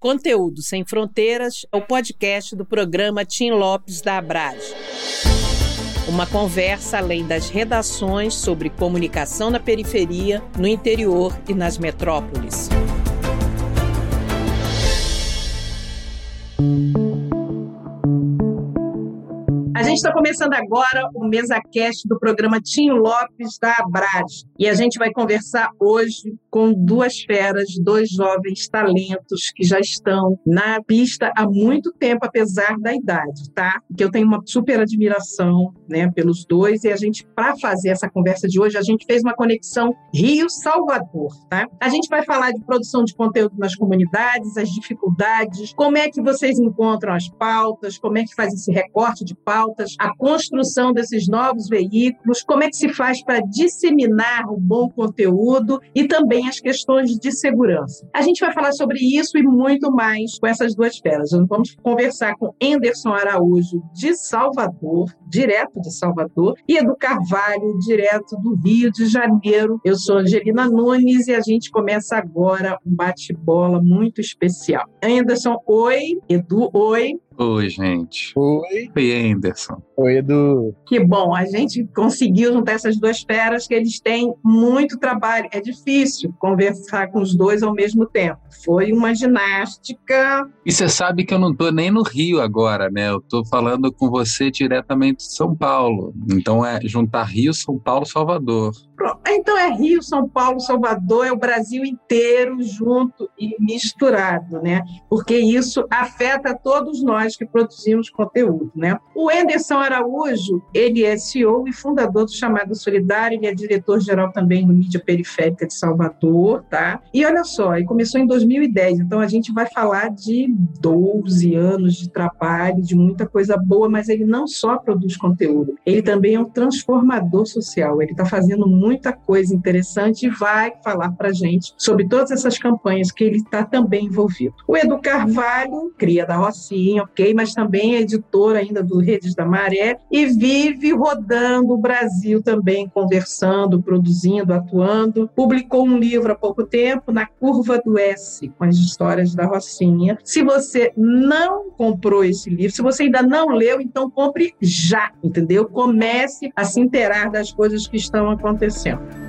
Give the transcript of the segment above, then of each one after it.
Conteúdo Sem Fronteiras é o podcast do programa Tim Lopes da Abrage. Uma conversa além das redações sobre comunicação na periferia, no interior e nas metrópoles. Gente está começando agora o MesaCast do programa Tinho Lopes da Abrage. E a gente vai conversar hoje com duas feras, dois jovens talentos que já estão na pista há muito tempo, apesar da idade, tá? Que eu tenho uma super admiração, né, pelos dois. E a gente, para fazer essa conversa de hoje, a gente fez uma conexão Rio-Salvador, tá? A gente vai falar de produção de conteúdo nas comunidades, as dificuldades, como é que vocês encontram as pautas, como é que faz esse recorte de pautas, a construção desses novos veículos, como é que se faz para disseminar o bom conteúdo e também também as questões de segurança. A gente vai falar sobre isso e muito mais com essas duas feras. Vamos conversar com Anderson Araújo, de Salvador, direto de Salvador, e Edu Carvalho, direto do Rio de Janeiro. Eu sou Angelina Nunes e a gente começa agora um bate-bola muito especial. Anderson, oi. Edu, oi. Oi, gente. Oi. Oi, Anderson. Oi, Edu. Que bom, a gente conseguiu juntar essas duas feras que eles têm muito trabalho. É difícil conversar com os dois ao mesmo tempo. Foi uma ginástica. E você sabe que eu não estou nem no Rio agora, né? Eu estou falando com você diretamente de São Paulo. Então é juntar Rio, São Paulo, Salvador. Então é Rio, São Paulo, Salvador, é o Brasil inteiro junto e misturado, né? Porque isso afeta todos nós que produzimos conteúdo, né? O Enderson Araújo, ele é CEO e fundador do Chamado Solidário, ele é diretor-geral também no Mídia Periférica de Salvador, tá? E olha só, ele começou em 2010, então a gente vai falar de 12 anos de trabalho, de muita coisa boa, mas ele não só produz conteúdo, ele também é um transformador social, ele está fazendo muita coisa interessante e vai falar para gente sobre todas essas campanhas que ele está também envolvido. O Edu Carvalho, cria da Rocinha, mas também é editor ainda do Redes da Maré e vive rodando o Brasil também, conversando, produzindo, atuando. Publicou um livro há pouco tempo, Na Curva do S, com as histórias da Rocinha. Se você não comprou esse livro, se você ainda não leu, então compre já, entendeu? Comece a se inteirar das coisas que estão acontecendo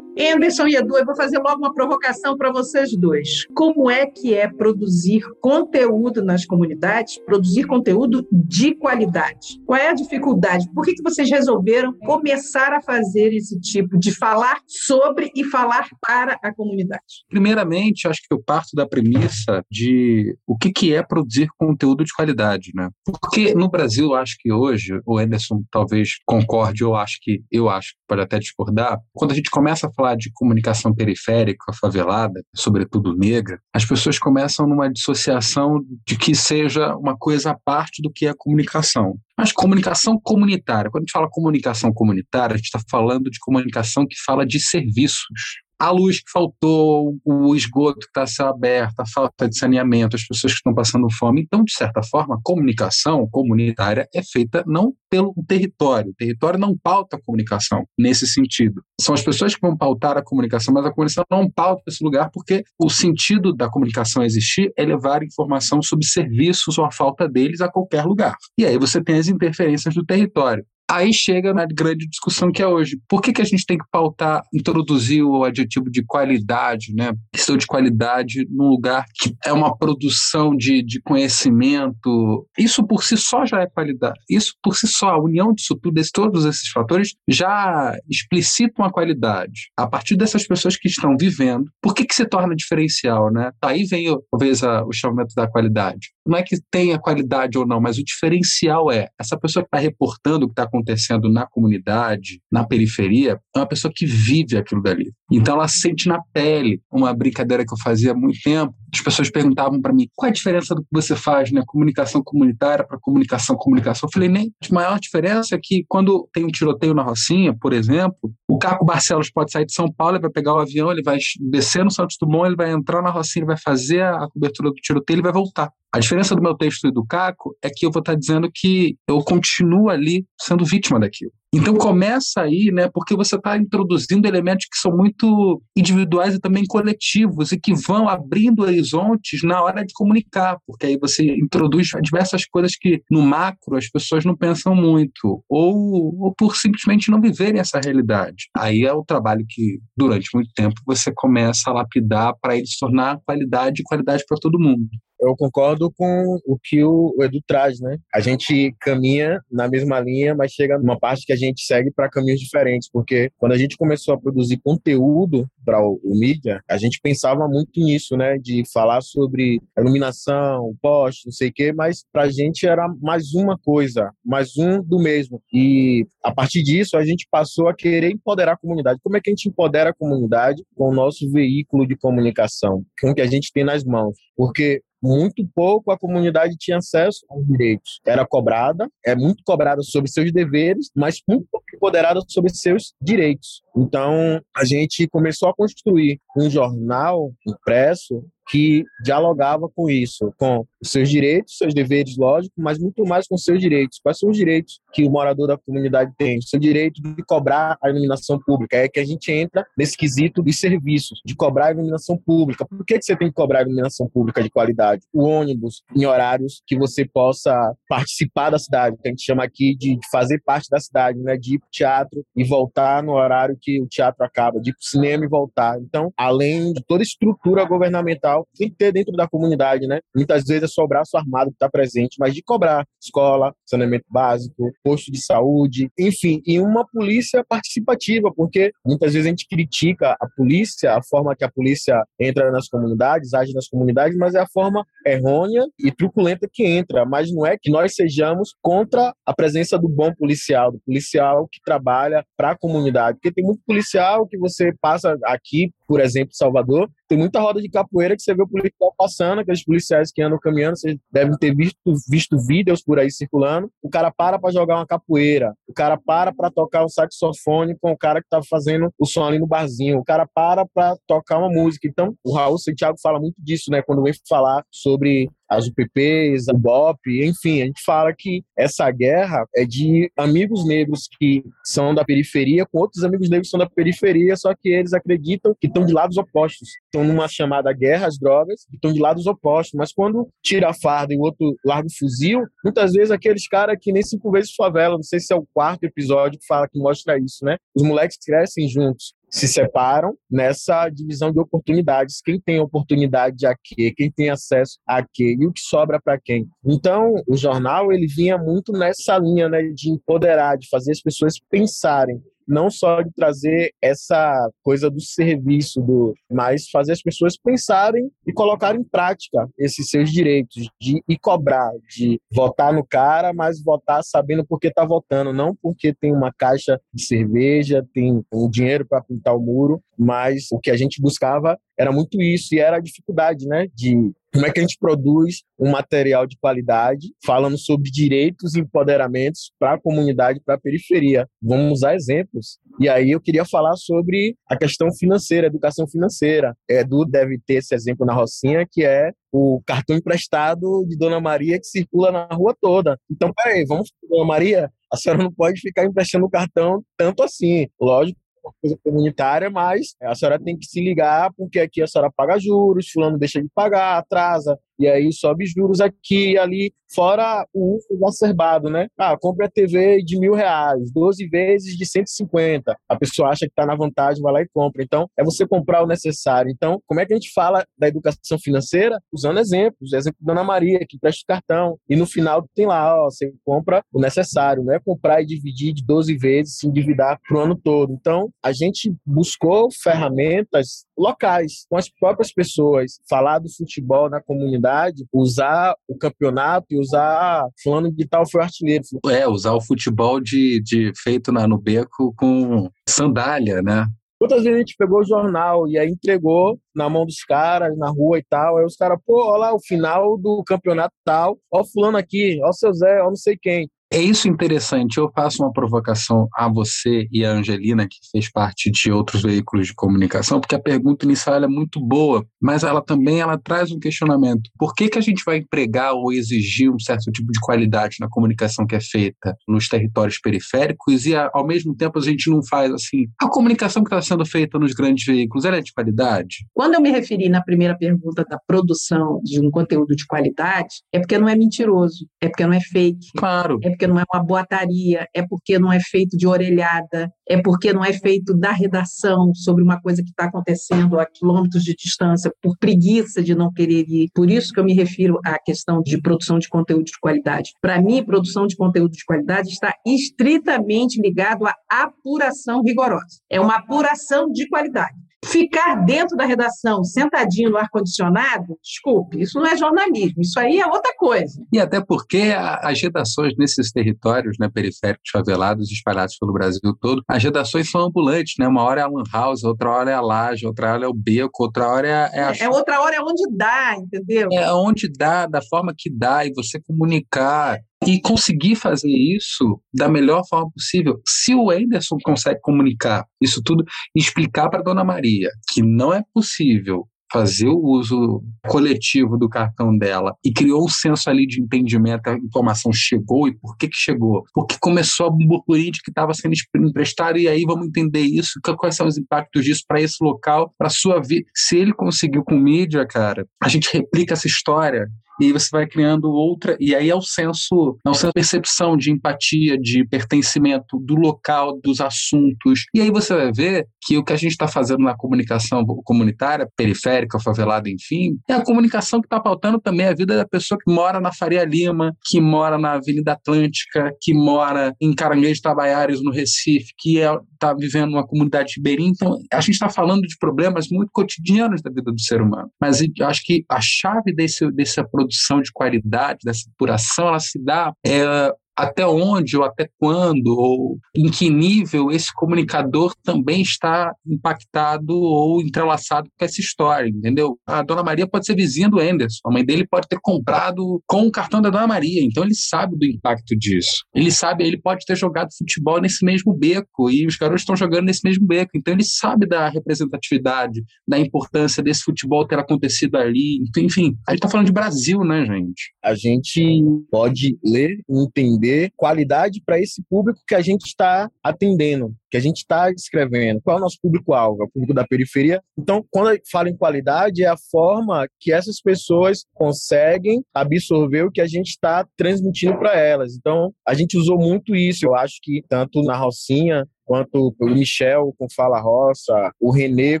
Anderson e Edu, eu vou fazer logo uma provocação para vocês dois. Como é que é produzir conteúdo nas comunidades, produzir conteúdo de qualidade? Qual é a dificuldade? Por que, que vocês resolveram começar a fazer esse tipo de falar sobre e falar para a comunidade? Primeiramente, acho que eu parto da premissa de o que, que é produzir conteúdo de qualidade, né? Porque no Brasil, acho que hoje, o Anderson talvez concorde, ou acho que eu acho, pode até discordar, quando a gente começa a falar falar de comunicação periférica, favelada, sobretudo negra, as pessoas começam numa dissociação de que seja uma coisa à parte do que é comunicação. Mas comunicação comunitária, quando a gente fala comunicação comunitária, a gente está falando de comunicação que fala de serviços a luz que faltou, o esgoto que está céu aberto, a falta de saneamento, as pessoas que estão passando fome. Então, de certa forma, a comunicação comunitária é feita não pelo território. O território não pauta a comunicação nesse sentido. São as pessoas que vão pautar a comunicação, mas a comunicação não pauta esse lugar porque o sentido da comunicação existir é levar informação sobre serviços ou a falta deles a qualquer lugar. E aí você tem as interferências do território. Aí chega na grande discussão que é hoje. Por que, que a gente tem que pautar, introduzir o adjetivo de qualidade, né? Questão de qualidade num lugar que é uma produção de, de conhecimento. Isso por si só já é qualidade. Isso por si só, a união disso tudo, de todos esses fatores, já explicitam a qualidade. A partir dessas pessoas que estão vivendo, por que, que se torna diferencial, né? Aí vem, talvez, o chamamento da qualidade. Não é que tenha qualidade ou não, mas o diferencial é essa pessoa que está reportando o que está acontecendo na comunidade, na periferia, é uma pessoa que vive aquilo dali. Então ela sente na pele. Uma brincadeira que eu fazia há muito tempo, as pessoas perguntavam para mim qual é a diferença do que você faz, né? Comunicação comunitária para comunicação comunicação. Eu falei, nem a maior diferença é que quando tem um tiroteio na Rocinha, por exemplo, Caco Barcelos pode sair de São Paulo, ele vai pegar o avião, ele vai descer no Santos Dumont, ele vai entrar na Rocinha, ele vai fazer a cobertura do tiroteio, ele vai voltar. A diferença do meu texto e do Caco é que eu vou estar dizendo que eu continuo ali sendo vítima daquilo. Então começa aí, né? Porque você está introduzindo elementos que são muito individuais e também coletivos e que vão abrindo horizontes na hora de comunicar, porque aí você introduz diversas coisas que no macro as pessoas não pensam muito, ou, ou por simplesmente não viverem essa realidade. Aí é o trabalho que durante muito tempo você começa a lapidar para ele se tornar qualidade e qualidade para todo mundo eu concordo com o que o Edu traz, né? A gente caminha na mesma linha, mas chega numa parte que a gente segue para caminhos diferentes, porque quando a gente começou a produzir conteúdo para o, o, mídia, a gente pensava muito nisso, né? De falar sobre iluminação, poste, não sei o quê, mas para a gente era mais uma coisa, mais um do mesmo. E a partir disso, a gente passou a querer empoderar a comunidade. Como é que a gente empodera a comunidade com o nosso veículo de comunicação, com o que a gente tem nas mãos? Porque muito pouco a comunidade tinha acesso aos direitos. Era cobrada, é muito cobrada sobre seus deveres, mas muito pouco empoderada sobre seus direitos. Então, a gente começou a construir um jornal impresso que dialogava com isso, com os seus direitos, seus deveres, lógico, mas muito mais com seus direitos. Quais são os direitos que o morador da comunidade tem? O seu direito de cobrar a iluminação pública. É que a gente entra nesse quesito dos serviços, de cobrar a iluminação pública. Por que, que você tem que cobrar a iluminação pública de qualidade? O ônibus em horários que você possa participar da cidade, que a gente chama aqui de fazer parte da cidade, né? de ir para o teatro e voltar no horário que o teatro acaba, de ir para o cinema e voltar. Então, além de toda estrutura governamental, tem que ter dentro da comunidade, né? Muitas vezes é só o braço armado que está presente, mas de cobrar escola, saneamento básico, posto de saúde, enfim, e uma polícia participativa, porque muitas vezes a gente critica a polícia, a forma que a polícia entra nas comunidades, age nas comunidades, mas é a forma errônea e truculenta que entra, mas não é que nós sejamos contra a presença do bom policial, do policial que trabalha para a comunidade, porque tem muito policial que você passa aqui, por exemplo, Salvador, tem muita roda de capoeira que você vê o policial passando, aqueles policiais que andam caminhando, vocês devem ter visto, visto vídeos por aí circulando. O cara para para jogar uma capoeira, o cara para para tocar um saxofone com o cara que tá fazendo o som ali no barzinho, o cara para para tocar uma música. Então, o Raul Santiago fala muito disso, né, quando vem falar sobre as UPPs, a BOP, enfim, a gente fala que essa guerra é de amigos negros que são da periferia com outros amigos negros que são da periferia, só que eles acreditam que estão de lados opostos. Estão numa chamada guerra às drogas, estão de lados opostos, mas quando tira a farda e o outro larga o fuzil, muitas vezes aqueles caras que nem cinco vezes favela, não sei se é o quarto episódio que fala que mostra isso, né? Os moleques crescem juntos se separam nessa divisão de oportunidades. Quem tem oportunidade a quê? Quem tem acesso a quê? E o que sobra para quem? Então, o jornal ele vinha muito nessa linha né, de empoderar, de fazer as pessoas pensarem não só de trazer essa coisa do serviço, do, mas fazer as pessoas pensarem e colocar em prática esses seus direitos de e cobrar, de votar no cara, mas votar sabendo por que está votando, não porque tem uma caixa de cerveja, tem um dinheiro para pintar o muro, mas o que a gente buscava era muito isso e era a dificuldade, né, de como é que a gente produz um material de qualidade falando sobre direitos e empoderamentos para a comunidade, para a periferia. Vamos usar exemplos. E aí eu queria falar sobre a questão financeira, educação financeira. Edu deve ter esse exemplo na Rocinha, que é o cartão emprestado de Dona Maria que circula na rua toda. Então, peraí, vamos, Dona Maria, a senhora não pode ficar emprestando o cartão tanto assim. Lógico uma coisa comunitária, mas a senhora tem que se ligar, porque aqui a senhora paga juros, fulano deixa de pagar, atrasa, e aí sobe juros aqui e ali, fora o uso exacerbado, né? Ah, compra a TV de mil reais, 12 vezes de 150. A pessoa acha que está na vantagem, vai lá e compra. Então, é você comprar o necessário. Então, como é que a gente fala da educação financeira? Usando exemplos. Exemplo da Dona Maria, que presta o cartão. E no final tem lá, ó, você compra o necessário. Não é comprar e dividir de 12 vezes, se endividar para o ano todo. Então, a gente buscou ferramentas locais, com as próprias pessoas. Falar do futebol na comunidade usar o campeonato e usar fulano de tal foi artilheiro. É, usar o futebol de, de feito na, no beco com sandália, né? Quantas vezes a gente pegou o jornal e aí entregou na mão dos caras, na rua e tal, aí os caras, pô, olha lá o final do campeonato tal, ó fulano aqui, ó seu Zé, ó não sei quem. É isso interessante. Eu faço uma provocação a você e a Angelina, que fez parte de outros veículos de comunicação, porque a pergunta inicial é muito boa, mas ela também ela traz um questionamento. Por que, que a gente vai empregar ou exigir um certo tipo de qualidade na comunicação que é feita nos territórios periféricos e, ao mesmo tempo, a gente não faz assim? A comunicação que está sendo feita nos grandes veículos, ela é de qualidade? Quando eu me referi na primeira pergunta da produção de um conteúdo de qualidade, é porque não é mentiroso, é porque não é fake. Claro. É porque não é uma boataria, é porque não é feito de orelhada, é porque não é feito da redação sobre uma coisa que está acontecendo a quilômetros de distância por preguiça de não querer ir. Por isso que eu me refiro à questão de produção de conteúdo de qualidade. Para mim, produção de conteúdo de qualidade está estritamente ligado à apuração rigorosa. É uma apuração de qualidade. Ficar dentro da redação, sentadinho no ar-condicionado, desculpe, isso não é jornalismo, isso aí é outra coisa. E até porque as redações nesses territórios né, periféricos, favelados, espalhados pelo Brasil todo, as redações são ambulantes, né? Uma hora é a Lan House, outra hora é a laje, outra hora é o beco, outra hora é, é a. É, outra hora é onde dá, entendeu? É onde dá, da forma que dá, e você comunicar e conseguir fazer isso da melhor forma possível. Se o Anderson consegue comunicar isso tudo e explicar para Dona Maria que não é possível fazer o uso coletivo do cartão dela e criou um senso ali de entendimento, a informação chegou e por que que chegou? Porque começou a burburinho que estava sendo emprestado e aí vamos entender isso, quais são os impactos disso para esse local, para sua vida. Se ele conseguiu com mídia, cara, a gente replica essa história e você vai criando outra, e aí é o senso, é o senso de percepção, de empatia, de pertencimento do local, dos assuntos. E aí você vai ver que o que a gente está fazendo na comunicação comunitária, periférica, favelada, enfim, é a comunicação que está pautando também a vida da pessoa que mora na Faria Lima, que mora na Avenida Atlântica, que mora em Caranguejo Tabaiares, no Recife, que é, tá vivendo uma comunidade ribeirinha. Então, a gente está falando de problemas muito cotidianos da vida do ser humano. Mas acho que a chave desse, dessa produção produção de qualidade, dessa apuração, ela se dá é, até onde ou até quando ou em que nível esse comunicador também está impactado ou entrelaçado com essa história, entendeu? A Dona Maria pode ser vizinha do Anderson, a mãe dele pode ter comprado com o cartão da Dona Maria, então ele sabe do impacto disso. Ele sabe, ele pode ter jogado futebol nesse mesmo beco e os garotos estão jogando nesse mesmo beco, então ele sabe da representatividade, da importância desse futebol ter acontecido ali, enfim, a gente está falando de Brasil, né, gente? A gente pode ler e entender qualidade para esse público que a gente está atendendo, que a gente está escrevendo. Qual é o nosso público-alvo? É o público da periferia. Então, quando fala em qualidade, é a forma que essas pessoas conseguem absorver o que a gente está transmitindo para elas. Então, a gente usou muito isso, eu acho que tanto na Rocinha quanto o Michel com Fala Roça, o Renê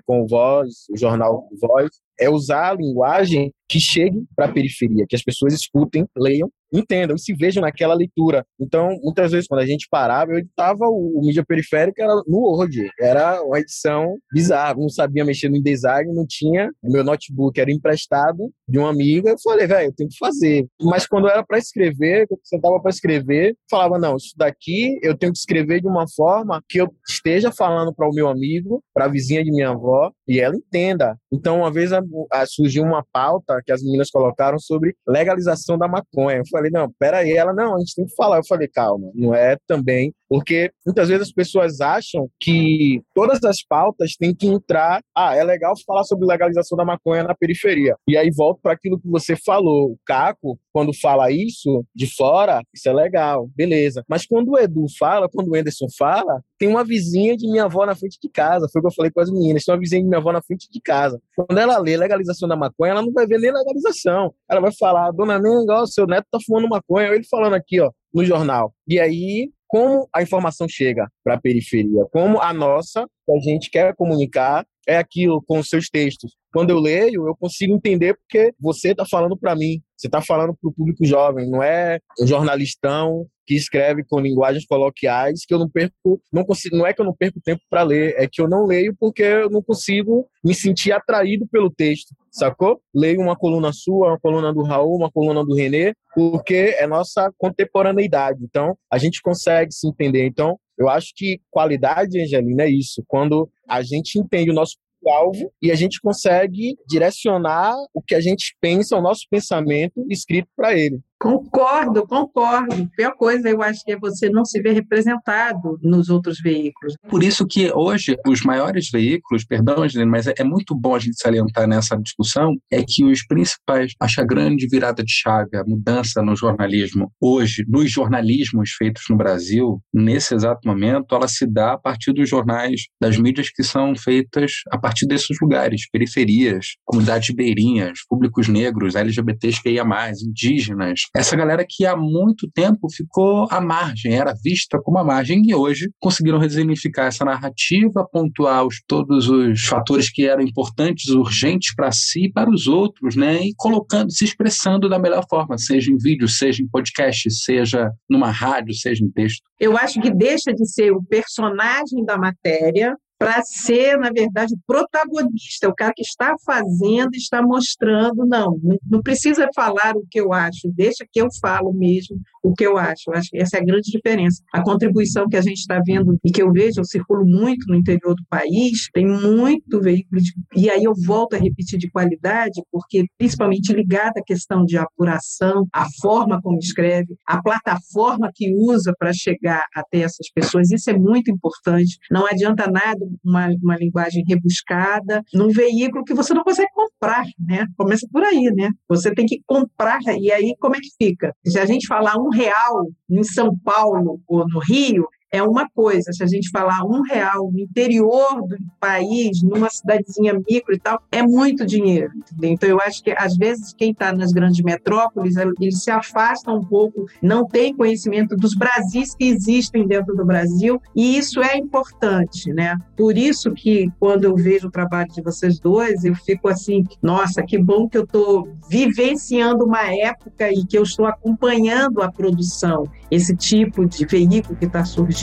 com Voz, o jornal Voz, é usar a linguagem que chegue para a periferia, que as pessoas escutem, leiam entendam se vejam naquela leitura. Então, muitas vezes, quando a gente parava, eu editava o, o mídia periférica era no Word. Era uma edição bizarra. Não sabia mexer no InDesign, não tinha. O meu notebook era emprestado de uma amiga. Eu falei, velho, eu tenho que fazer. Mas quando era para escrever, quando eu sentava para escrever, falava, não, isso daqui eu tenho que escrever de uma forma que eu esteja falando para o meu amigo, para a vizinha de minha avó, e ela entenda. Então, uma vez a, a, surgiu uma pauta que as meninas colocaram sobre legalização da maconha. Eu falei, falei, não, peraí. Ela, não, a gente tem que falar. Eu falei, calma, não é também. Porque muitas vezes as pessoas acham que todas as pautas têm que entrar. Ah, é legal falar sobre legalização da maconha na periferia. E aí volto para aquilo que você falou. O Caco, quando fala isso de fora, isso é legal, beleza. Mas quando o Edu fala, quando o Anderson fala, tem uma vizinha de minha avó na frente de casa. Foi o que eu falei com as meninas. Tem uma vizinha de minha avó na frente de casa. Quando ela lê legalização da maconha, ela não vai ver nem legalização. Ela vai falar, dona Nenga, seu neto tá fumando maconha. Ele falando aqui, ó, no jornal. E aí, como a informação chega para a periferia? Como a nossa, que a gente quer comunicar, é aquilo com os seus textos. Quando eu leio, eu consigo entender porque você está falando para mim, você está falando para o público jovem, não é um jornalistão que escreve com linguagens coloquiais que eu não perco, não consigo, não é que eu não perco tempo para ler, é que eu não leio porque eu não consigo me sentir atraído pelo texto, sacou? Leio uma coluna sua, uma coluna do Raul, uma coluna do Renê, porque é nossa contemporaneidade. Então, a gente consegue se entender. Então, eu acho que qualidade, Angelina, é isso. Quando a gente entende o nosso alvo e a gente consegue direcionar o que a gente pensa, o nosso pensamento escrito para ele. Concordo, concordo. A pior coisa, eu acho que é você não se ver representado nos outros veículos. Por isso que hoje os maiores veículos, perdão, Angelina, mas é, é muito bom a gente salientar nessa discussão, é que os principais, acho a grande virada de chave, a mudança no jornalismo hoje, nos jornalismos feitos no Brasil, nesse exato momento, ela se dá a partir dos jornais, das mídias que são feitas a partir desses lugares, periferias, comunidades ribeirinhas, públicos negros, LGBTs que ia mais, indígenas, essa galera que há muito tempo ficou à margem, era vista como à margem, e hoje conseguiram resignificar essa narrativa, pontuar os, todos os fatores que eram importantes, urgentes para si e para os outros, né? E colocando, se expressando da melhor forma, seja em vídeo, seja em podcast, seja numa rádio, seja em texto. Eu acho que deixa de ser o personagem da matéria para ser, na verdade, protagonista, o cara que está fazendo, está mostrando, não, não precisa falar o que eu acho, deixa que eu falo mesmo o que eu acho. Acho que essa é a grande diferença. A contribuição que a gente está vendo e que eu vejo, eu circulo muito no interior do país, tem muito veículo, de, e aí eu volto a repetir de qualidade, porque principalmente ligada à questão de apuração, a forma como escreve, a plataforma que usa para chegar até essas pessoas, isso é muito importante. Não adianta nada uma, uma linguagem rebuscada num veículo que você não consegue comprar, né? Começa por aí, né? Você tem que comprar, e aí como é que fica? Se a gente falar um real em São Paulo ou no Rio, é uma coisa. Se a gente falar um real no interior do país, numa cidadezinha micro e tal, é muito dinheiro. Entendeu? Então, eu acho que, às vezes, quem está nas grandes metrópoles, eles se afastam um pouco, não tem conhecimento dos Brasis que existem dentro do Brasil, e isso é importante, né? Por isso que, quando eu vejo o trabalho de vocês dois, eu fico assim, nossa, que bom que eu estou vivenciando uma época e que eu estou acompanhando a produção, esse tipo de veículo que está surgindo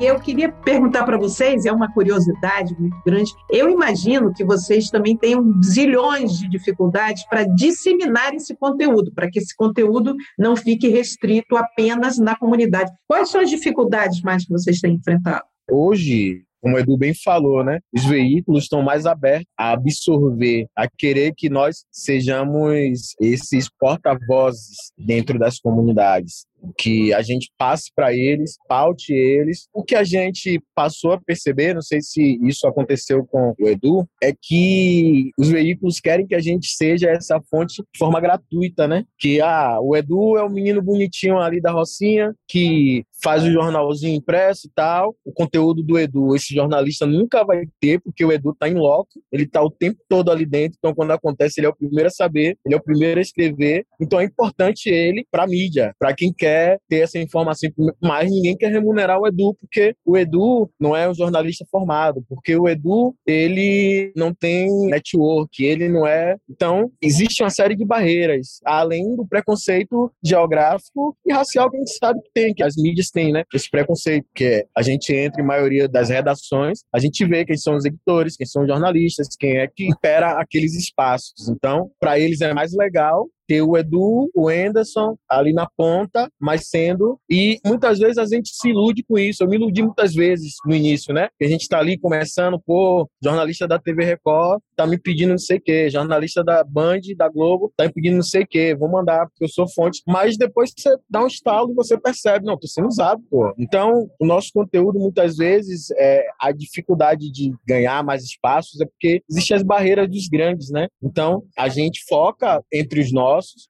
Eu queria perguntar para vocês, é uma curiosidade muito grande. Eu imagino que vocês também tenham zilhões de dificuldades para disseminar esse conteúdo, para que esse conteúdo não fique restrito apenas na comunidade. Quais são as dificuldades mais que vocês têm enfrentado? Hoje, como o Edu bem falou, né? Os veículos estão mais abertos a absorver, a querer que nós sejamos esses porta-vozes dentro das comunidades que a gente passe para eles, paute eles. O que a gente passou a perceber, não sei se isso aconteceu com o Edu, é que os veículos querem que a gente seja essa fonte de forma gratuita, né? Que ah, o Edu é o menino bonitinho ali da Rocinha que faz o jornalzinho impresso e tal. O conteúdo do Edu, esse jornalista nunca vai ter, porque o Edu tá em loco, ele tá o tempo todo ali dentro, então quando acontece ele é o primeiro a saber, ele é o primeiro a escrever. Então é importante ele para mídia, para quem quer quer ter essa informação, mas ninguém quer remunerar o Edu, porque o Edu não é um jornalista formado, porque o Edu, ele não tem network, ele não é... Então, existe uma série de barreiras, além do preconceito geográfico e racial que a gente sabe que tem, que as mídias têm, né? Esse preconceito, que a gente entra em maioria das redações, a gente vê quem são os editores, quem são os jornalistas, quem é que impera aqueles espaços. Então, para eles é mais legal ter o Edu, o Anderson ali na ponta, mas sendo. E muitas vezes a gente se ilude com isso. Eu me iludi muitas vezes no início, né? Que a gente está ali começando, pô, jornalista da TV Record tá me pedindo não sei o quê, jornalista da Band, da Globo, tá me pedindo não sei o quê, vou mandar, porque eu sou fonte. Mas depois você dá um estalo e você percebe, não, tô sendo usado, pô. Então, o nosso conteúdo, muitas vezes, é, a dificuldade de ganhar mais espaços é porque existem as barreiras dos grandes, né? Então, a gente foca entre os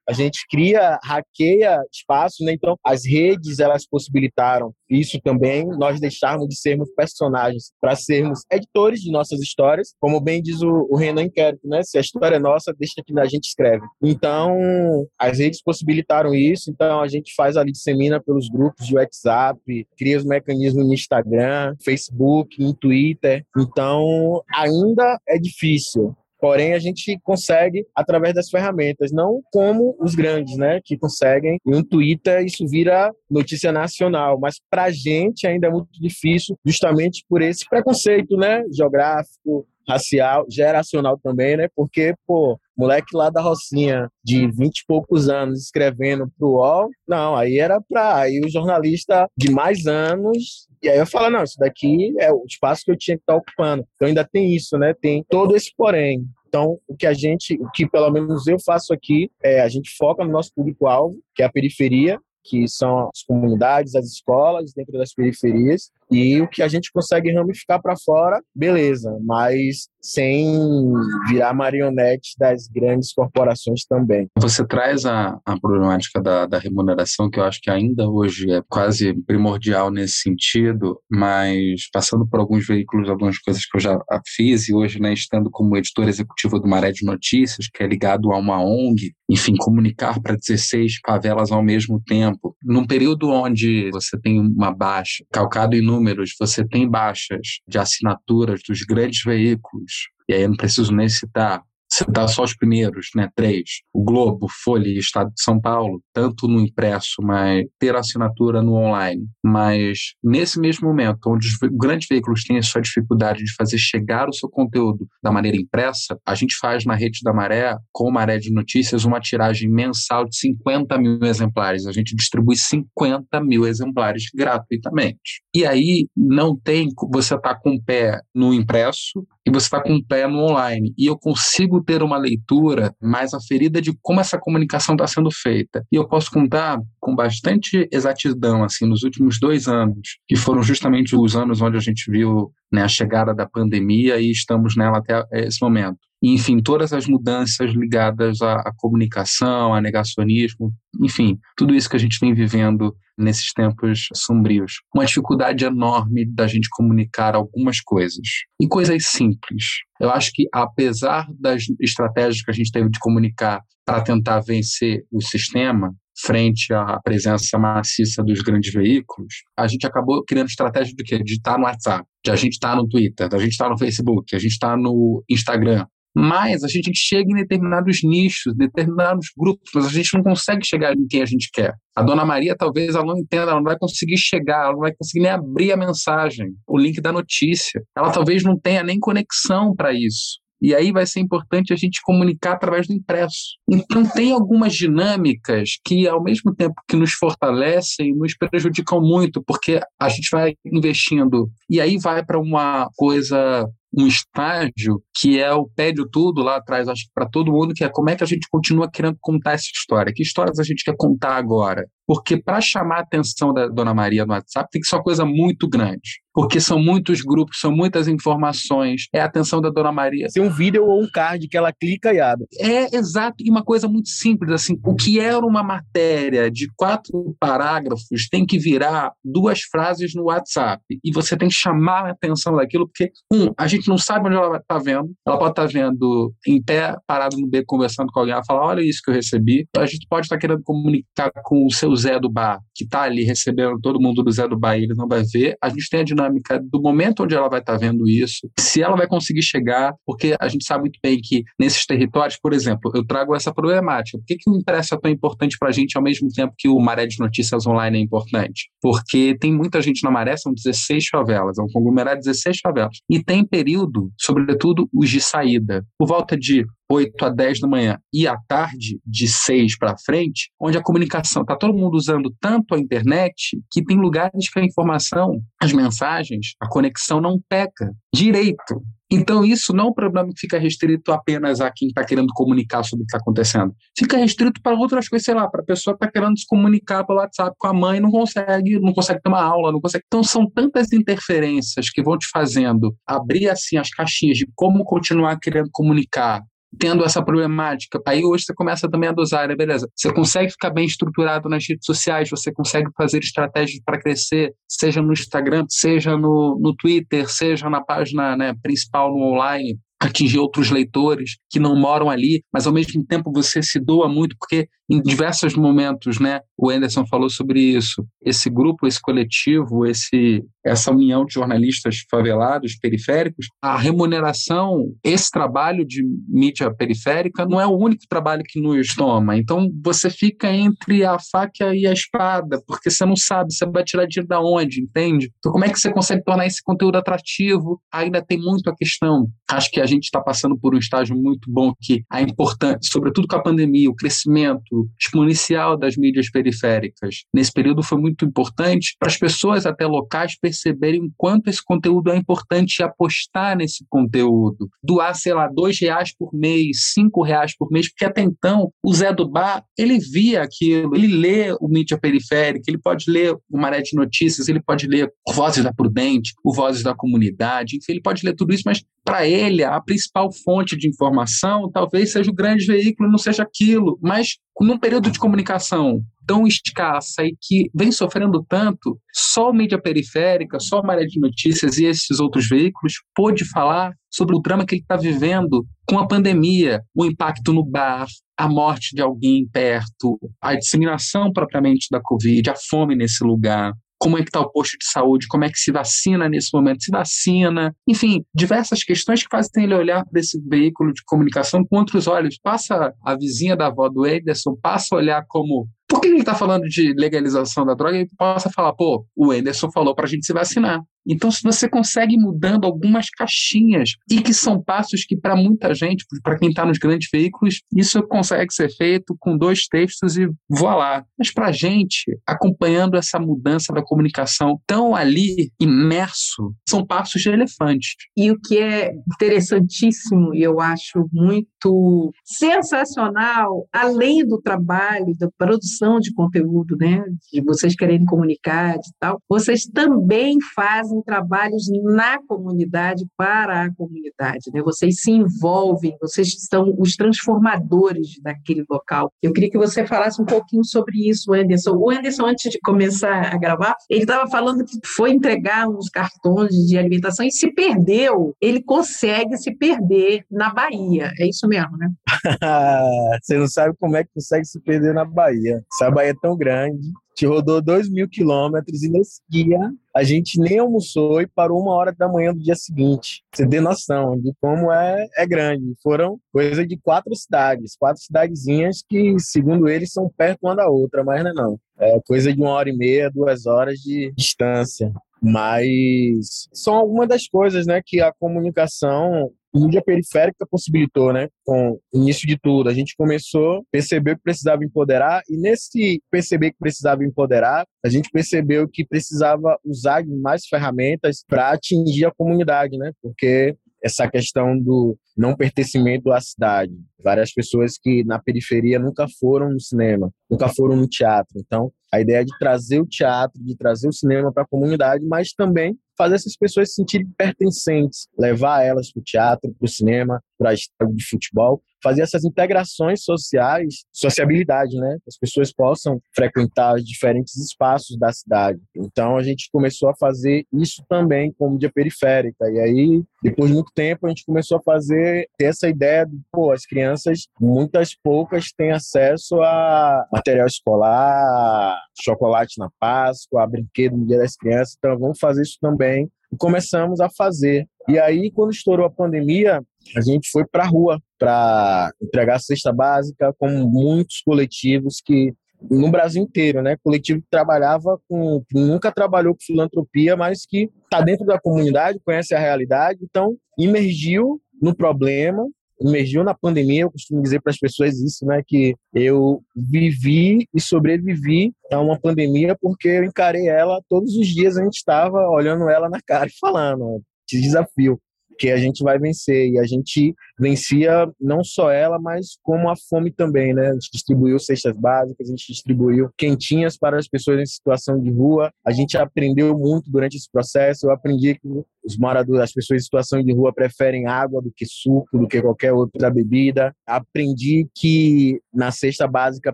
a gente cria, hackeia espaços, né? Então, as redes, elas possibilitaram isso também, nós deixarmos de sermos personagens para sermos editores de nossas histórias, como bem diz o, o Renan Inquérito, né? Se a história é nossa, deixa que a gente escreve. Então, as redes possibilitaram isso, então a gente faz ali, dissemina pelos grupos de WhatsApp, cria os mecanismos no Instagram, Facebook, no Twitter. Então, ainda é difícil, Porém, a gente consegue através das ferramentas, não como os grandes, né, que conseguem. Em um Twitter isso vira notícia nacional, mas para a gente ainda é muito difícil, justamente por esse preconceito, né, geográfico, racial, geracional também, né? Porque, pô, moleque lá da Rocinha, de 20 e poucos anos, escrevendo pro UOL. Não, aí era pra. Aí o jornalista de mais anos. E aí eu falo, não, isso daqui é o espaço que eu tinha que estar tá ocupando. Então ainda tem isso, né? Tem todo esse porém. Então, o que a gente, o que pelo menos eu faço aqui, é a gente foca no nosso público-alvo, que é a periferia, que são as comunidades, as escolas dentro das periferias, e o que a gente consegue ramificar para fora, beleza, mas sem virar marionete das grandes corporações também. Você traz a, a problemática da, da remuneração, que eu acho que ainda hoje é quase primordial nesse sentido, mas passando por alguns veículos, algumas coisas que eu já fiz, e hoje, né, estando como editor executivo do Maré de Notícias, que é ligado a uma ONG, enfim, comunicar para 16 favelas ao mesmo tempo, num período onde você tem uma baixa, calcado em números, você tem baixas de assinaturas dos grandes veículos, e aí eu não preciso nem citar citar só os primeiros, né, três, o Globo, Folha e Estado de São Paulo, tanto no impresso, mas ter assinatura no online. Mas nesse mesmo momento, onde os grandes veículos têm a sua dificuldade de fazer chegar o seu conteúdo da maneira impressa, a gente faz na rede da Maré, com o Maré de Notícias, uma tiragem mensal de 50 mil exemplares. A gente distribui 50 mil exemplares gratuitamente. E aí não tem, você está com o pé no impresso, e você está com o pé no online. E eu consigo ter uma leitura mais aferida de como essa comunicação está sendo feita. E eu posso contar com bastante exatidão, assim, nos últimos dois anos, que foram justamente os anos onde a gente viu né, a chegada da pandemia e estamos nela até esse momento. Enfim, todas as mudanças ligadas à, à comunicação, a negacionismo, enfim, tudo isso que a gente vem vivendo nesses tempos sombrios. Uma dificuldade enorme da gente comunicar algumas coisas. E coisas simples. Eu acho que, apesar das estratégias que a gente teve de comunicar para tentar vencer o sistema, frente à presença maciça dos grandes veículos, a gente acabou criando estratégia de quê? De estar no WhatsApp, de a gente estar no Twitter, de a gente estar no Facebook, a gente estar no Instagram. Mas a gente chega em determinados nichos, determinados grupos, mas a gente não consegue chegar em quem a gente quer. A dona Maria talvez ela não entenda, ela não vai conseguir chegar, ela não vai conseguir nem abrir a mensagem, o link da notícia. Ela talvez não tenha nem conexão para isso. E aí vai ser importante a gente comunicar através do impresso. Então, tem algumas dinâmicas que, ao mesmo tempo que nos fortalecem, nos prejudicam muito, porque a gente vai investindo. E aí vai para uma coisa um estágio que é o pédio tudo lá atrás, acho que para todo mundo, que é como é que a gente continua querendo contar essa história? Que histórias a gente quer contar agora? Porque para chamar a atenção da Dona Maria no WhatsApp tem que ser uma coisa muito grande. Porque são muitos grupos, são muitas informações, é a atenção da Dona Maria. Tem um vídeo ou um card que ela clica e abre. É, exato, e uma coisa muito simples, assim, o que era uma matéria de quatro parágrafos tem que virar duas frases no WhatsApp. E você tem que chamar a atenção daquilo, porque, um, a gente não sabe onde ela está vendo. Ela pode estar tá vendo em pé, parado no beco, conversando com alguém, ela fala, olha isso que eu recebi. A gente pode estar tá querendo comunicar com o seu Zé do bar, que está ali recebendo todo mundo do Zé do bar e ele não vai ver, a gente tem a dinâmica do momento onde ela vai estar tá vendo isso, se ela vai conseguir chegar, porque a gente sabe muito bem que nesses territórios, por exemplo, eu trago essa problemática. Por que, que o impresso é tão importante para a gente ao mesmo tempo que o Maré de Notícias Online é importante? Porque tem muita gente na Maré, são 16 favelas, é um conglomerado de 16 favelas. E tem período, sobretudo os de saída, por volta de 8 a 10 da manhã e à tarde, de 6 para frente, onde a comunicação está todo mundo usando tanto a internet que tem lugares que a informação, as mensagens, a conexão não peca direito. Então, isso não é um problema que fica restrito apenas a quem está querendo comunicar sobre o que está acontecendo. Fica restrito para outras coisas, sei lá, para a pessoa que está querendo se comunicar pelo WhatsApp com a mãe não consegue, não consegue ter uma aula, não consegue. Então, são tantas interferências que vão te fazendo abrir assim as caixinhas de como continuar querendo comunicar, tendo essa problemática. Aí hoje você começa também a dosar, né? beleza. Você consegue ficar bem estruturado nas redes sociais, você consegue fazer estratégias para crescer, seja no Instagram, seja no, no Twitter, seja na página né, principal no online atingir outros leitores que não moram ali, mas ao mesmo tempo você se doa muito, porque em diversos momentos, né, o Anderson falou sobre isso, esse grupo, esse coletivo, esse, essa união de jornalistas favelados, periféricos, a remuneração, esse trabalho de mídia periférica não é o único trabalho que nos toma. Então você fica entre a faca e a espada, porque você não sabe, você vai tirar dinheiro da onde, entende? Então como é que você consegue tornar esse conteúdo atrativo? Ainda tem muito a questão. Acho que a gente está passando por um estágio muito bom que a importância, sobretudo com a pandemia, o crescimento exponencial das mídias periféricas nesse período foi muito importante para as pessoas até locais perceberem o quanto esse conteúdo é importante e apostar nesse conteúdo. Doar, sei lá, dois reais por mês, cinco reais por mês, porque até então o Zé do Bar, ele via aquilo, ele lê o mídia periférica, ele pode ler o Maré de Notícias, ele pode ler Vozes da Prudente, o Vozes da Comunidade, enfim, ele pode ler tudo isso, mas para ele a principal fonte de informação talvez seja o grande veículo, não seja aquilo, mas num período de comunicação tão escassa e que vem sofrendo tanto, só a mídia periférica, só a Maré de Notícias e esses outros veículos pôde falar sobre o drama que ele está vivendo com a pandemia, o impacto no bar, a morte de alguém perto, a disseminação propriamente da Covid, a fome nesse lugar, como é que está o posto de saúde, como é que se vacina nesse momento, se vacina, enfim, diversas questões que fazem ele olhar para esse veículo de comunicação com outros olhos. Passa a vizinha da avó do Ederson, passa a olhar como por que ele está falando de legalização da droga? Ele possa falar, pô, o Anderson falou para a gente se vacinar. Então, se você consegue mudando algumas caixinhas, e que são passos que, para muita gente, para quem está nos grandes veículos, isso consegue ser feito com dois textos e voilá. Mas para a gente, acompanhando essa mudança da comunicação tão ali, imerso, são passos de elefante. E o que é interessantíssimo, e eu acho muito sensacional, além do trabalho, da produção de conteúdo, né, de vocês quererem comunicar e tal, vocês também fazem trabalhos na comunidade para a comunidade, né? Vocês se envolvem, vocês são os transformadores daquele local. Eu queria que você falasse um pouquinho sobre isso, Anderson. O Anderson, antes de começar a gravar, ele estava falando que foi entregar uns cartões de alimentação e se perdeu. Ele consegue se perder na Bahia. É isso mesmo, né? você não sabe como é que consegue se perder na Bahia. Essa Bahia é tão grande gente rodou dois mil quilômetros e nesse dia a gente nem almoçou e parou uma hora da manhã do dia seguinte. Você tem noção de como é, é grande. Foram coisa de quatro cidades, quatro cidadezinhas que, segundo eles, são perto uma da outra, mas não é não. É coisa de uma hora e meia, duas horas de distância. Mas são algumas das coisas né, que a comunicação mídia periférica possibilitou, né? Com o início de tudo, a gente começou, percebeu que precisava empoderar e nesse perceber que precisava empoderar, a gente percebeu que precisava usar mais ferramentas para atingir a comunidade, né? Porque essa questão do não pertencimento à cidade. Várias pessoas que na periferia nunca foram no cinema, nunca foram no teatro. Então, a ideia de trazer o teatro, de trazer o cinema para a comunidade, mas também fazer essas pessoas se sentirem pertencentes, levar elas para o teatro, para o cinema, para estádio de futebol, fazer essas integrações sociais, sociabilidade, né? As pessoas possam frequentar os diferentes espaços da cidade. Então a gente começou a fazer isso também como dia periférica. E aí, depois de muito tempo, a gente começou a fazer ter essa ideia de, pô, as crianças, muitas poucas têm acesso a material escolar, chocolate na Páscoa, brinquedo no Dia das Crianças. Então vamos fazer isso também. E começamos a fazer. E aí, quando estourou a pandemia, a gente foi para a rua para entregar a cesta básica, como muitos coletivos que no Brasil inteiro, né? Coletivo que trabalhava com, que nunca trabalhou com filantropia, mas que está dentro da comunidade, conhece a realidade, então emergiu no problema, emergiu na pandemia. Eu costumo dizer para as pessoas isso, né? Que eu vivi e sobrevivi a uma pandemia porque eu encarei ela todos os dias. A gente estava olhando ela na cara e falando, desafio que a gente vai vencer. E a gente vencia não só ela, mas como a fome também, né? A gente distribuiu cestas básicas, a gente distribuiu quentinhas para as pessoas em situação de rua. A gente aprendeu muito durante esse processo. Eu aprendi que os moradores, as pessoas em situação de rua preferem água do que suco, do que qualquer outra bebida. Aprendi que na cesta básica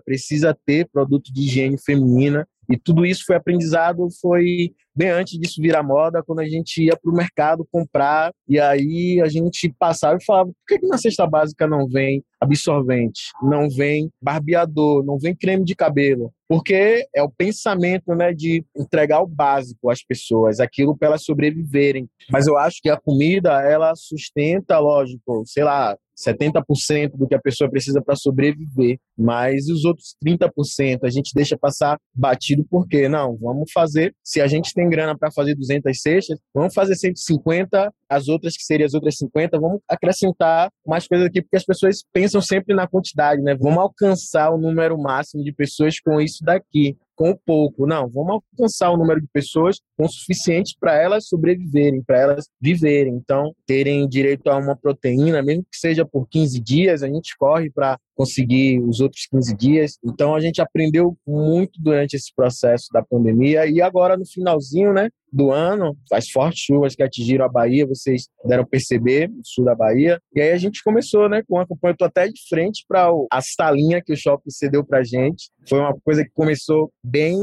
precisa ter produto de higiene feminina e tudo isso foi aprendizado, foi bem antes disso virar moda, quando a gente ia para o mercado comprar, e aí a gente passava e falava, por que, que na cesta básica não vem absorvente, não vem barbeador, não vem creme de cabelo? porque é o pensamento, né, de entregar o básico às pessoas, aquilo para elas sobreviverem. Mas eu acho que a comida, ela sustenta, lógico, sei lá, 70% do que a pessoa precisa para sobreviver, mas os outros 30% a gente deixa passar batido porque não, vamos fazer, se a gente tem grana para fazer 200 cestas, vamos fazer 150, as outras que seriam as outras 50, vamos acrescentar mais coisas aqui porque as pessoas pensam sempre na quantidade, né? Vamos alcançar o número máximo de pessoas com isso daqui com pouco. Não, vamos alcançar o número de pessoas com o suficiente para elas sobreviverem, para elas viverem. Então, terem direito a uma proteína, mesmo que seja por 15 dias, a gente corre para conseguir os outros 15 dias. Então a gente aprendeu muito durante esse processo da pandemia e agora no finalzinho, né, do ano, as fortes chuvas que atingiram a Bahia, vocês deram perceber, no sul da Bahia. E aí a gente começou, né, com a campanha, eu tô até de frente para a salinha que o shopping cedeu pra gente. Foi uma coisa que começou bem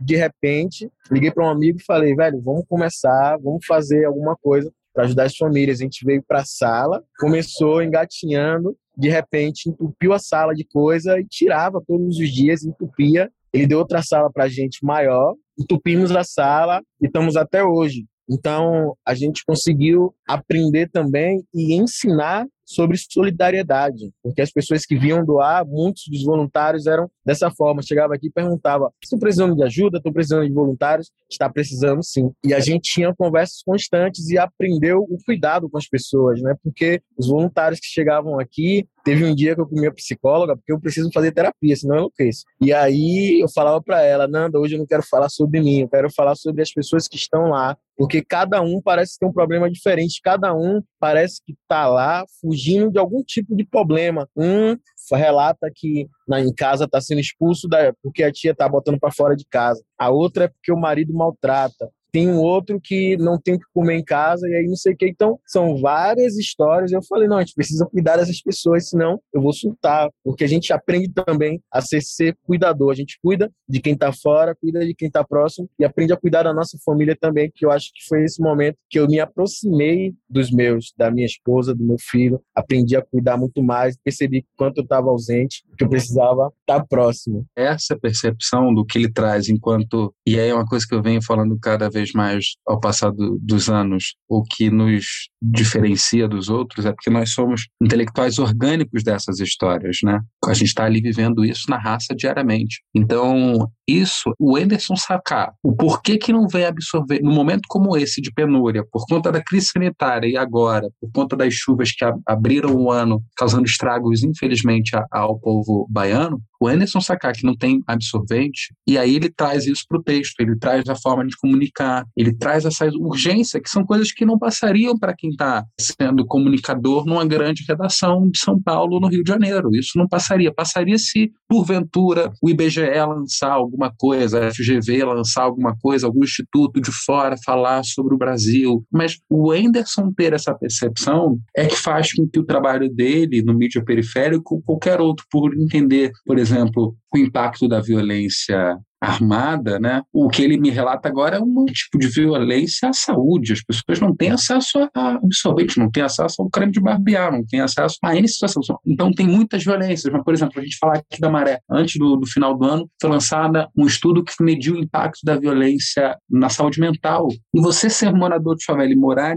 de repente. Liguei para um amigo e falei, velho, vamos começar, vamos fazer alguma coisa para ajudar as famílias. A gente veio para a sala, começou engatinhando de repente entupiu a sala de coisa e tirava todos os dias, entupia. Ele deu outra sala para gente maior, entupimos a sala e estamos até hoje. Então, a gente conseguiu aprender também e ensinar sobre solidariedade, porque as pessoas que vinham doar, muitos dos voluntários eram dessa forma, chegava aqui e perguntava: "Estou precisando de ajuda? Estou precisando de voluntários?" Está precisando sim. E a gente tinha conversas constantes e aprendeu o cuidado com as pessoas, né? Porque os voluntários que chegavam aqui, teve um dia que eu comi a psicóloga porque eu preciso fazer terapia, senão eu enlouqueço. E aí eu falava para ela: "Nanda, hoje eu não quero falar sobre mim, eu quero falar sobre as pessoas que estão lá, porque cada um parece ter um problema diferente, cada um parece que está lá fugindo de algum tipo de problema. Um relata que na, em casa está sendo expulso da, porque a tia está botando para fora de casa. A outra é porque o marido maltrata tem um outro que não tem o que comer em casa e aí não sei o que. Então, são várias histórias. Eu falei, não, a gente precisa cuidar dessas pessoas, senão eu vou surtar. Porque a gente aprende também a ser, ser cuidador. A gente cuida de quem está fora, cuida de quem está próximo e aprende a cuidar da nossa família também, que eu acho que foi esse momento que eu me aproximei dos meus, da minha esposa, do meu filho. Aprendi a cuidar muito mais, percebi quanto eu estava ausente, que eu precisava estar tá próximo. Essa percepção do que ele traz enquanto... E aí é uma coisa que eu venho falando cada vez vez mais ao passar do, dos anos, o que nos diferencia dos outros é porque nós somos intelectuais orgânicos dessas histórias, né? A gente está ali vivendo isso na raça diariamente. Então, isso, o Anderson sacar o porquê que não vem absorver, no momento como esse de penúria, por conta da crise sanitária e agora, por conta das chuvas que abriram o ano, causando estragos, infelizmente, ao povo baiano, o Anderson sacar que não tem absorvente, e aí ele traz isso para o texto, ele traz a forma de comunicar, ele traz essa urgência, que são coisas que não passariam para quem está sendo comunicador numa grande redação de São Paulo, no Rio de Janeiro. Isso não passaria. Passaria se, porventura, o IBGE lançar alguma coisa, a FGV lançar alguma coisa, algum instituto de fora falar sobre o Brasil. Mas o Anderson ter essa percepção é que faz com que o trabalho dele no mídia periférico, qualquer outro, por entender, por exemplo, exemplo, o impacto da violência armada, né? O que ele me relata agora é um tipo de violência à saúde. As pessoas não têm acesso a absorvente, não têm acesso ao creme de barbear, não têm acesso a N situação. Então tem muitas violências. Mas, por exemplo, a gente falar aqui da maré, antes do, do final do ano, foi lançada um estudo que mediu o impacto da violência na saúde mental. E você ser morador de favela e morar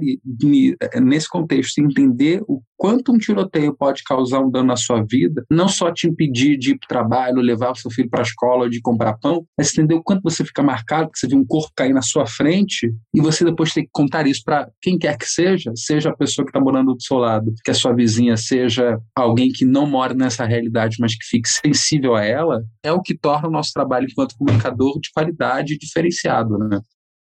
nesse contexto, entender o quanto um tiroteio pode causar um dano na sua vida, não só te impedir de ir para o trabalho, levar o seu filho para a escola, de comprar pão, mas entender o quanto você fica marcado, que você vê um corpo cair na sua frente e você depois tem que contar isso para quem quer que seja, seja a pessoa que está morando do seu lado, que é sua vizinha, seja alguém que não mora nessa realidade, mas que fique sensível a ela, é o que torna o nosso trabalho enquanto comunicador de qualidade diferenciado, né?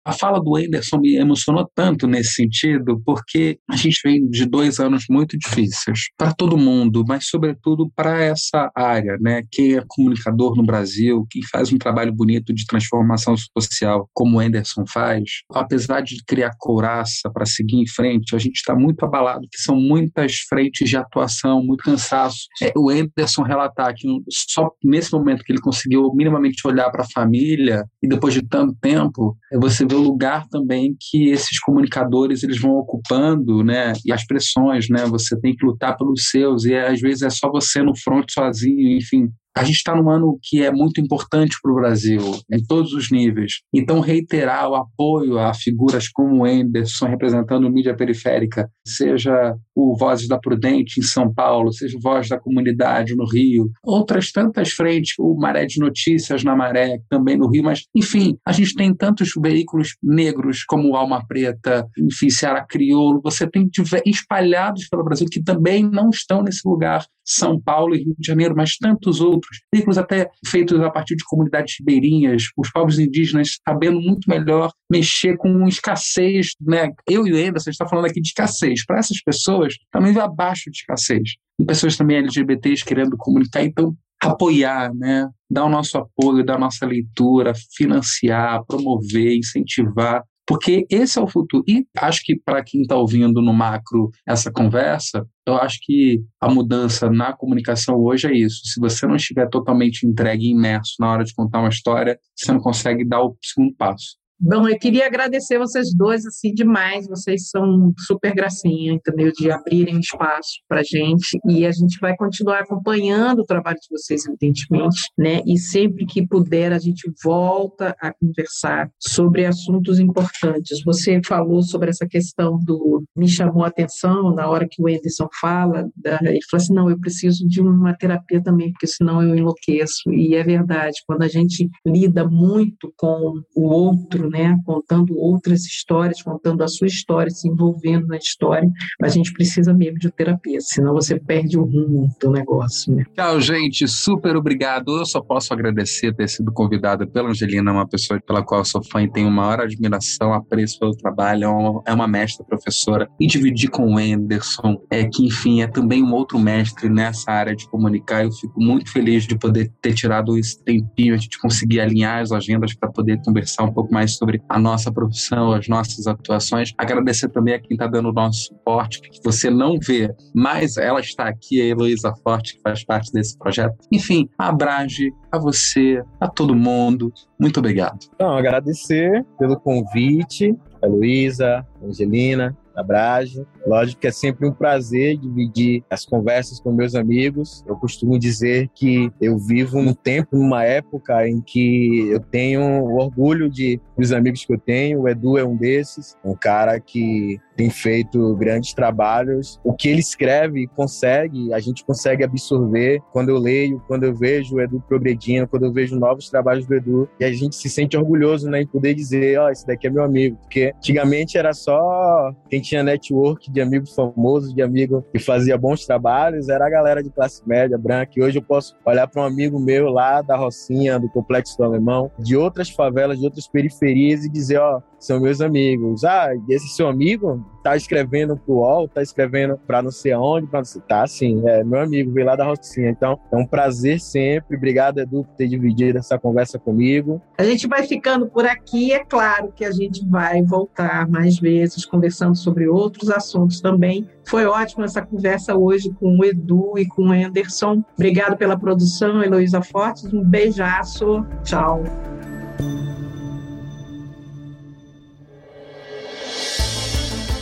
A fala do Anderson me emocionou tanto nesse sentido, porque a gente vem de dois anos muito difíceis para todo mundo, mas sobretudo para essa área, né? Quem é comunicador no Brasil, quem faz um trabalho bonito de transformação social, como o Anderson faz, apesar de criar couraça para seguir em frente, a gente está muito abalado, que são muitas frentes de atuação, muito cansaço. É, o Anderson relatar que só nesse momento que ele conseguiu minimamente olhar para a família e depois de tanto tempo, você vê o lugar também que esses comunicadores eles vão ocupando, né? E as pressões, né? Você tem que lutar pelos seus e às vezes é só você no front sozinho, enfim. A gente está num ano que é muito importante para o Brasil, em todos os níveis. Então, reiterar o apoio a figuras como o Anderson, representando mídia periférica, seja o Vozes da Prudente em São Paulo, seja o Voz da Comunidade no Rio, outras tantas frentes, o Maré de Notícias na Maré, também no Rio, mas, enfim, a gente tem tantos veículos negros como Alma Preta, enfim, Ceará Crioulo, você tem espalhados pelo Brasil que também não estão nesse lugar, São Paulo e Rio de Janeiro, mas tantos outros, veículos até feitos a partir de comunidades ribeirinhas, os povos indígenas sabendo muito melhor mexer com escassez, né? Eu e o Anderson, está falando aqui de escassez. Para essas pessoas, também abaixo de escassez. E pessoas também LGBTs querendo comunicar, então apoiar, né? dar o nosso apoio, dar a nossa leitura, financiar, promover, incentivar, porque esse é o futuro. E acho que para quem está ouvindo no macro essa conversa, eu acho que a mudança na comunicação hoje é isso. Se você não estiver totalmente entregue e imerso na hora de contar uma história, você não consegue dar o segundo passo. Bom, eu queria agradecer vocês dois assim demais. Vocês são super gracinha, entendeu? De abrirem espaço para gente e a gente vai continuar acompanhando o trabalho de vocês, evidentemente, né? E sempre que puder a gente volta a conversar sobre assuntos importantes. Você falou sobre essa questão do me chamou a atenção na hora que o Anderson fala, da, ele falou assim, não, eu preciso de uma terapia também porque senão eu enlouqueço. E é verdade. Quando a gente lida muito com o outro né, contando outras histórias, contando a sua história, se envolvendo na história, a gente precisa mesmo de terapia, senão você perde o rumo do negócio. Né? Tchau, gente, super obrigado. Eu só posso agradecer ter sido convidada pela Angelina, uma pessoa pela qual eu sou fã e tenho maior admiração, apreço pelo trabalho, é uma, é uma mestra professora, e dividir com o Anderson, é, que enfim é também um outro mestre nessa área de comunicar. Eu fico muito feliz de poder ter tirado esse tempinho, a gente conseguir alinhar as agendas para poder conversar um pouco mais sobre a nossa profissão, as nossas atuações. Agradecer também a quem está dando o nosso suporte, que você não vê, mas ela está aqui, a Heloísa Forte, que faz parte desse projeto. Enfim, abrage a você, a todo mundo. Muito obrigado. Então, agradecer pelo convite, a Heloísa, a Angelina, a Brage. Lógico que é sempre um prazer dividir as conversas com meus amigos. Eu costumo dizer que eu vivo num tempo, numa época em que eu tenho orgulho de dos amigos que eu tenho. O Edu é um desses, um cara que tem feito grandes trabalhos. O que ele escreve consegue, a gente consegue absorver quando eu leio, quando eu vejo o Edu progredindo, quando eu vejo novos trabalhos do Edu. E a gente se sente orgulhoso né, em poder dizer: Ó, oh, esse daqui é meu amigo. Porque antigamente era só quem tinha network de amigos famosos, de amigo que fazia bons trabalhos, era a galera de classe média, branca. E hoje eu posso olhar para um amigo meu lá da Rocinha, do Complexo do Alemão, de outras favelas, de outras periferias e dizer: Ó, oh, são meus amigos. Ah, esse seu amigo tá escrevendo pro UOL, tá escrevendo para não sei aonde, para não sei. Tá, sim, é meu amigo, veio lá da Rocinha. Então, é um prazer sempre. Obrigado, Edu, por ter dividido essa conversa comigo. A gente vai ficando por aqui. É claro que a gente vai voltar mais vezes conversando sobre outros assuntos também. Foi ótimo essa conversa hoje com o Edu e com o Anderson. Obrigado pela produção, Heloísa Fortes. Um beijaço. Tchau.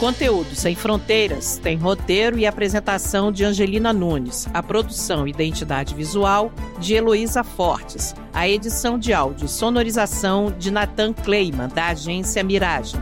Conteúdo Sem Fronteiras tem roteiro e apresentação de Angelina Nunes, a produção identidade visual de Heloísa Fortes, a edição de áudio e sonorização de Nathan Kleiman, da agência Miragem.